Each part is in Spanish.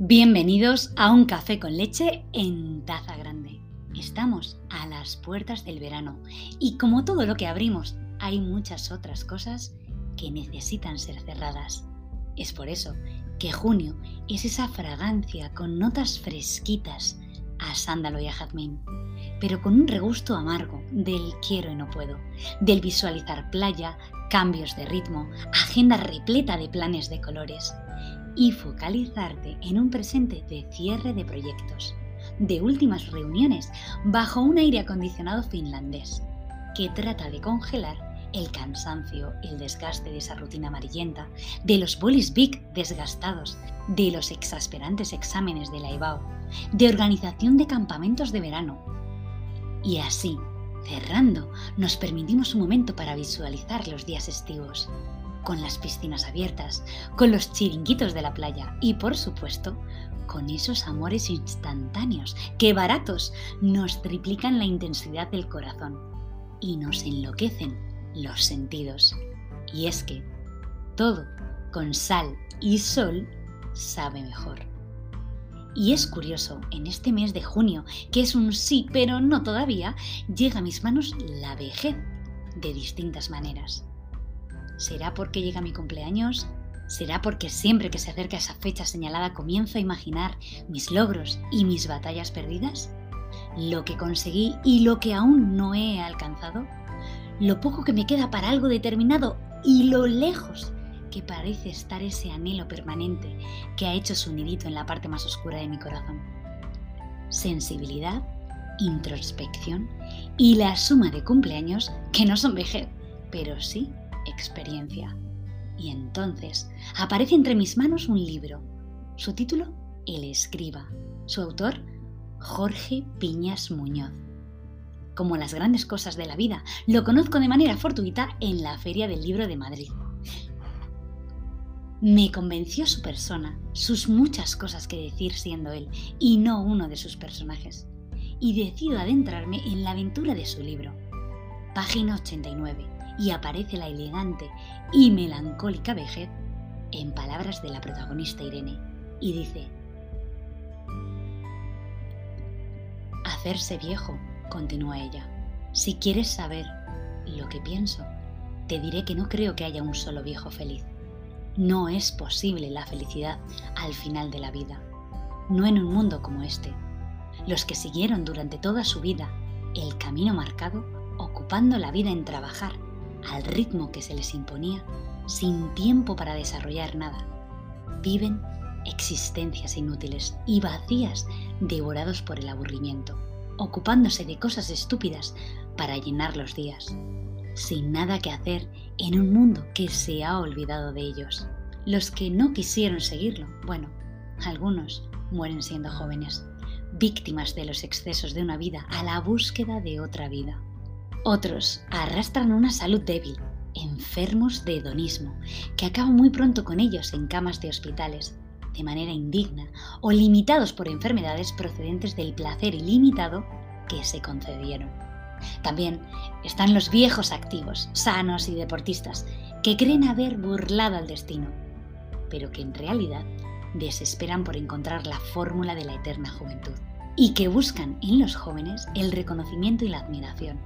Bienvenidos a un café con leche en taza grande. Estamos a las puertas del verano y como todo lo que abrimos, hay muchas otras cosas que necesitan ser cerradas. Es por eso que junio es esa fragancia con notas fresquitas a sándalo y a jazmín, pero con un regusto amargo del quiero y no puedo, del visualizar playa, cambios de ritmo, agenda repleta de planes de colores y focalizarte en un presente de cierre de proyectos, de últimas reuniones bajo un aire acondicionado finlandés que trata de congelar el cansancio, el desgaste de esa rutina amarillenta, de los bolis big desgastados, de los exasperantes exámenes de la IBAO, de organización de campamentos de verano. Y así, cerrando, nos permitimos un momento para visualizar los días estivos, con las piscinas abiertas, con los chiringuitos de la playa y, por supuesto, con esos amores instantáneos que baratos nos triplican la intensidad del corazón y nos enloquecen los sentidos. Y es que todo con sal y sol sabe mejor. Y es curioso, en este mes de junio, que es un sí, pero no todavía, llega a mis manos la vejez de distintas maneras. ¿Será porque llega mi cumpleaños? ¿Será porque siempre que se acerca esa fecha señalada comienzo a imaginar mis logros y mis batallas perdidas? ¿Lo que conseguí y lo que aún no he alcanzado? lo poco que me queda para algo determinado y lo lejos que parece estar ese anhelo permanente que ha hecho su nidito en la parte más oscura de mi corazón. Sensibilidad, introspección y la suma de cumpleaños que no son vejez, pero sí experiencia. Y entonces aparece entre mis manos un libro. Su título, El escriba. Su autor, Jorge Piñas Muñoz como las grandes cosas de la vida. Lo conozco de manera fortuita en la Feria del Libro de Madrid. Me convenció su persona, sus muchas cosas que decir siendo él, y no uno de sus personajes. Y decido adentrarme en la aventura de su libro. Página 89, y aparece la elegante y melancólica vejez en palabras de la protagonista Irene, y dice, Hacerse viejo continúa ella. Si quieres saber lo que pienso, te diré que no creo que haya un solo viejo feliz. No es posible la felicidad al final de la vida, no en un mundo como este. Los que siguieron durante toda su vida el camino marcado, ocupando la vida en trabajar al ritmo que se les imponía, sin tiempo para desarrollar nada, viven existencias inútiles y vacías devorados por el aburrimiento ocupándose de cosas estúpidas para llenar los días, sin nada que hacer en un mundo que se ha olvidado de ellos. Los que no quisieron seguirlo, bueno, algunos mueren siendo jóvenes, víctimas de los excesos de una vida a la búsqueda de otra vida. Otros arrastran una salud débil, enfermos de hedonismo, que acaban muy pronto con ellos en camas de hospitales, de manera indigna o limitados por enfermedades procedentes del placer ilimitado que se concedieron. También están los viejos activos, sanos y deportistas, que creen haber burlado al destino, pero que en realidad desesperan por encontrar la fórmula de la eterna juventud y que buscan en los jóvenes el reconocimiento y la admiración.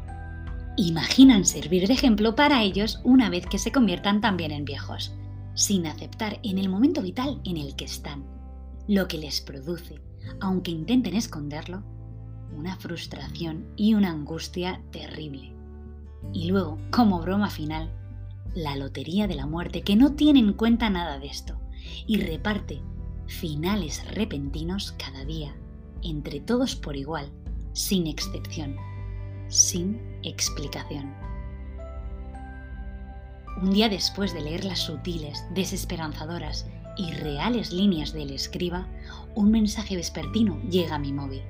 Imaginan servir de ejemplo para ellos una vez que se conviertan también en viejos sin aceptar en el momento vital en el que están, lo que les produce, aunque intenten esconderlo, una frustración y una angustia terrible. Y luego, como broma final, la lotería de la muerte que no tiene en cuenta nada de esto y reparte finales repentinos cada día, entre todos por igual, sin excepción, sin explicación. Un día después de leer las sutiles, desesperanzadoras y reales líneas del escriba, un mensaje vespertino llega a mi móvil.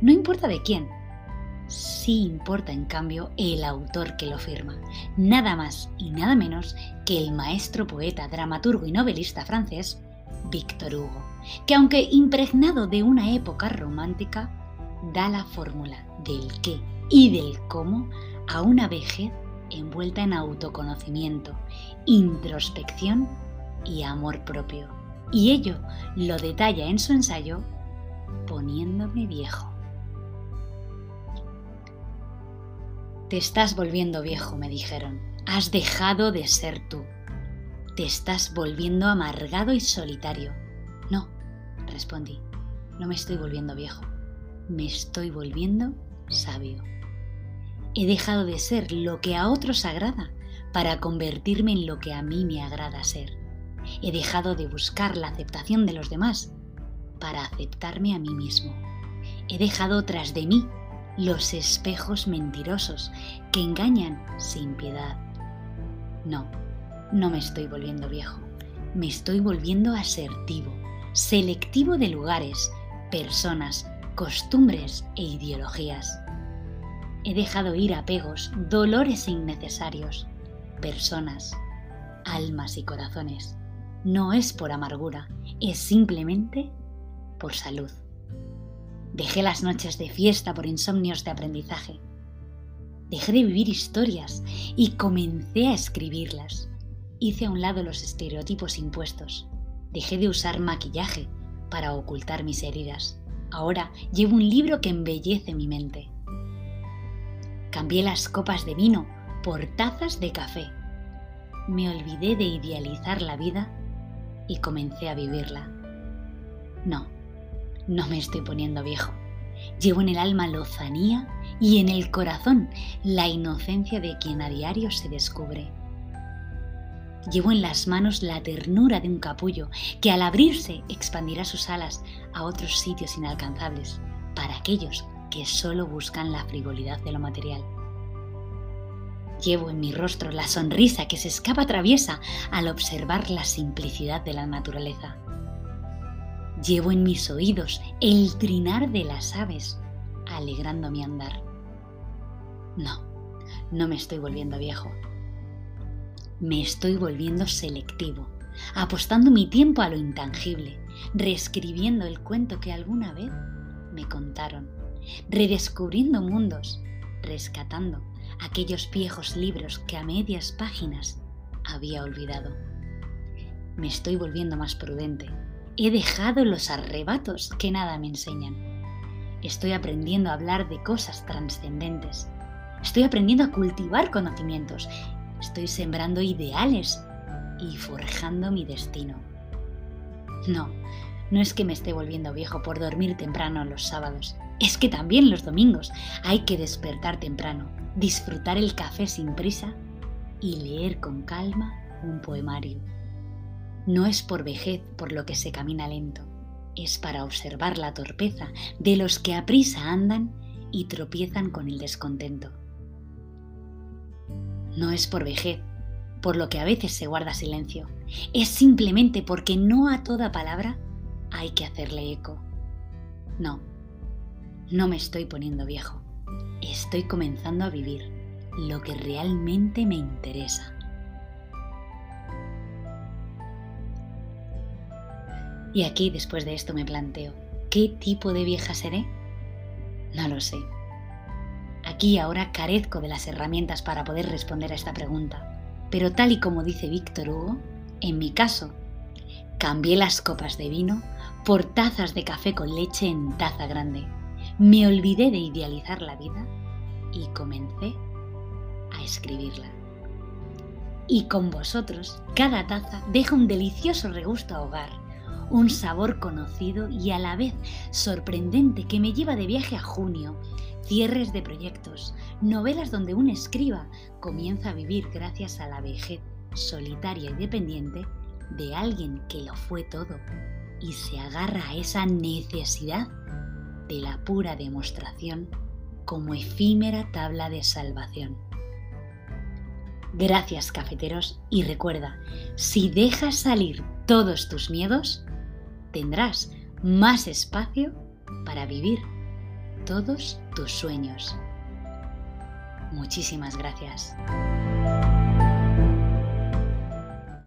No importa de quién. Sí importa, en cambio, el autor que lo firma. Nada más y nada menos que el maestro poeta, dramaturgo y novelista francés, Victor Hugo, que aunque impregnado de una época romántica, da la fórmula del qué y del cómo a una vejez envuelta en autoconocimiento, introspección y amor propio. Y ello lo detalla en su ensayo poniéndome viejo. Te estás volviendo viejo, me dijeron. Has dejado de ser tú. Te estás volviendo amargado y solitario. No, respondí. No me estoy volviendo viejo. Me estoy volviendo sabio. He dejado de ser lo que a otros agrada para convertirme en lo que a mí me agrada ser. He dejado de buscar la aceptación de los demás para aceptarme a mí mismo. He dejado tras de mí los espejos mentirosos que engañan sin piedad. No, no me estoy volviendo viejo, me estoy volviendo asertivo, selectivo de lugares, personas, costumbres e ideologías. He dejado ir apegos, dolores innecesarios, personas, almas y corazones. No es por amargura, es simplemente por salud. Dejé las noches de fiesta por insomnios de aprendizaje. Dejé de vivir historias y comencé a escribirlas. Hice a un lado los estereotipos impuestos. Dejé de usar maquillaje para ocultar mis heridas. Ahora llevo un libro que embellece mi mente. Cambié las copas de vino por tazas de café. Me olvidé de idealizar la vida y comencé a vivirla. No, no me estoy poniendo viejo. Llevo en el alma lozanía y en el corazón la inocencia de quien a diario se descubre. Llevo en las manos la ternura de un capullo que al abrirse expandirá sus alas a otros sitios inalcanzables para aquellos que solo buscan la frivolidad de lo material. Llevo en mi rostro la sonrisa que se escapa traviesa al observar la simplicidad de la naturaleza. Llevo en mis oídos el trinar de las aves, alegrando mi andar. No, no me estoy volviendo viejo. Me estoy volviendo selectivo, apostando mi tiempo a lo intangible, reescribiendo el cuento que alguna vez me contaron, redescubriendo mundos, rescatando aquellos viejos libros que a medias páginas había olvidado. Me estoy volviendo más prudente, He dejado los arrebatos que nada me enseñan. Estoy aprendiendo a hablar de cosas trascendentes. Estoy aprendiendo a cultivar conocimientos. Estoy sembrando ideales y forjando mi destino. No, no es que me esté volviendo viejo por dormir temprano los sábados. Es que también los domingos hay que despertar temprano, disfrutar el café sin prisa y leer con calma un poemario. No es por vejez por lo que se camina lento, es para observar la torpeza de los que a prisa andan y tropiezan con el descontento. No es por vejez por lo que a veces se guarda silencio, es simplemente porque no a toda palabra hay que hacerle eco. No, no me estoy poniendo viejo, estoy comenzando a vivir lo que realmente me interesa. Y aquí después de esto me planteo, ¿qué tipo de vieja seré? No lo sé. Aquí ahora carezco de las herramientas para poder responder a esta pregunta. Pero tal y como dice Víctor Hugo, en mi caso, cambié las copas de vino por tazas de café con leche en taza grande. Me olvidé de idealizar la vida y comencé a escribirla. Y con vosotros, cada taza deja un delicioso regusto a hogar un sabor conocido y a la vez sorprendente que me lleva de viaje a junio, cierres de proyectos, novelas donde un escriba comienza a vivir gracias a la vejez solitaria y dependiente de alguien que lo fue todo y se agarra a esa necesidad de la pura demostración como efímera tabla de salvación. Gracias cafeteros y recuerda, si dejas salir todos tus miedos, tendrás más espacio para vivir todos tus sueños. Muchísimas gracias.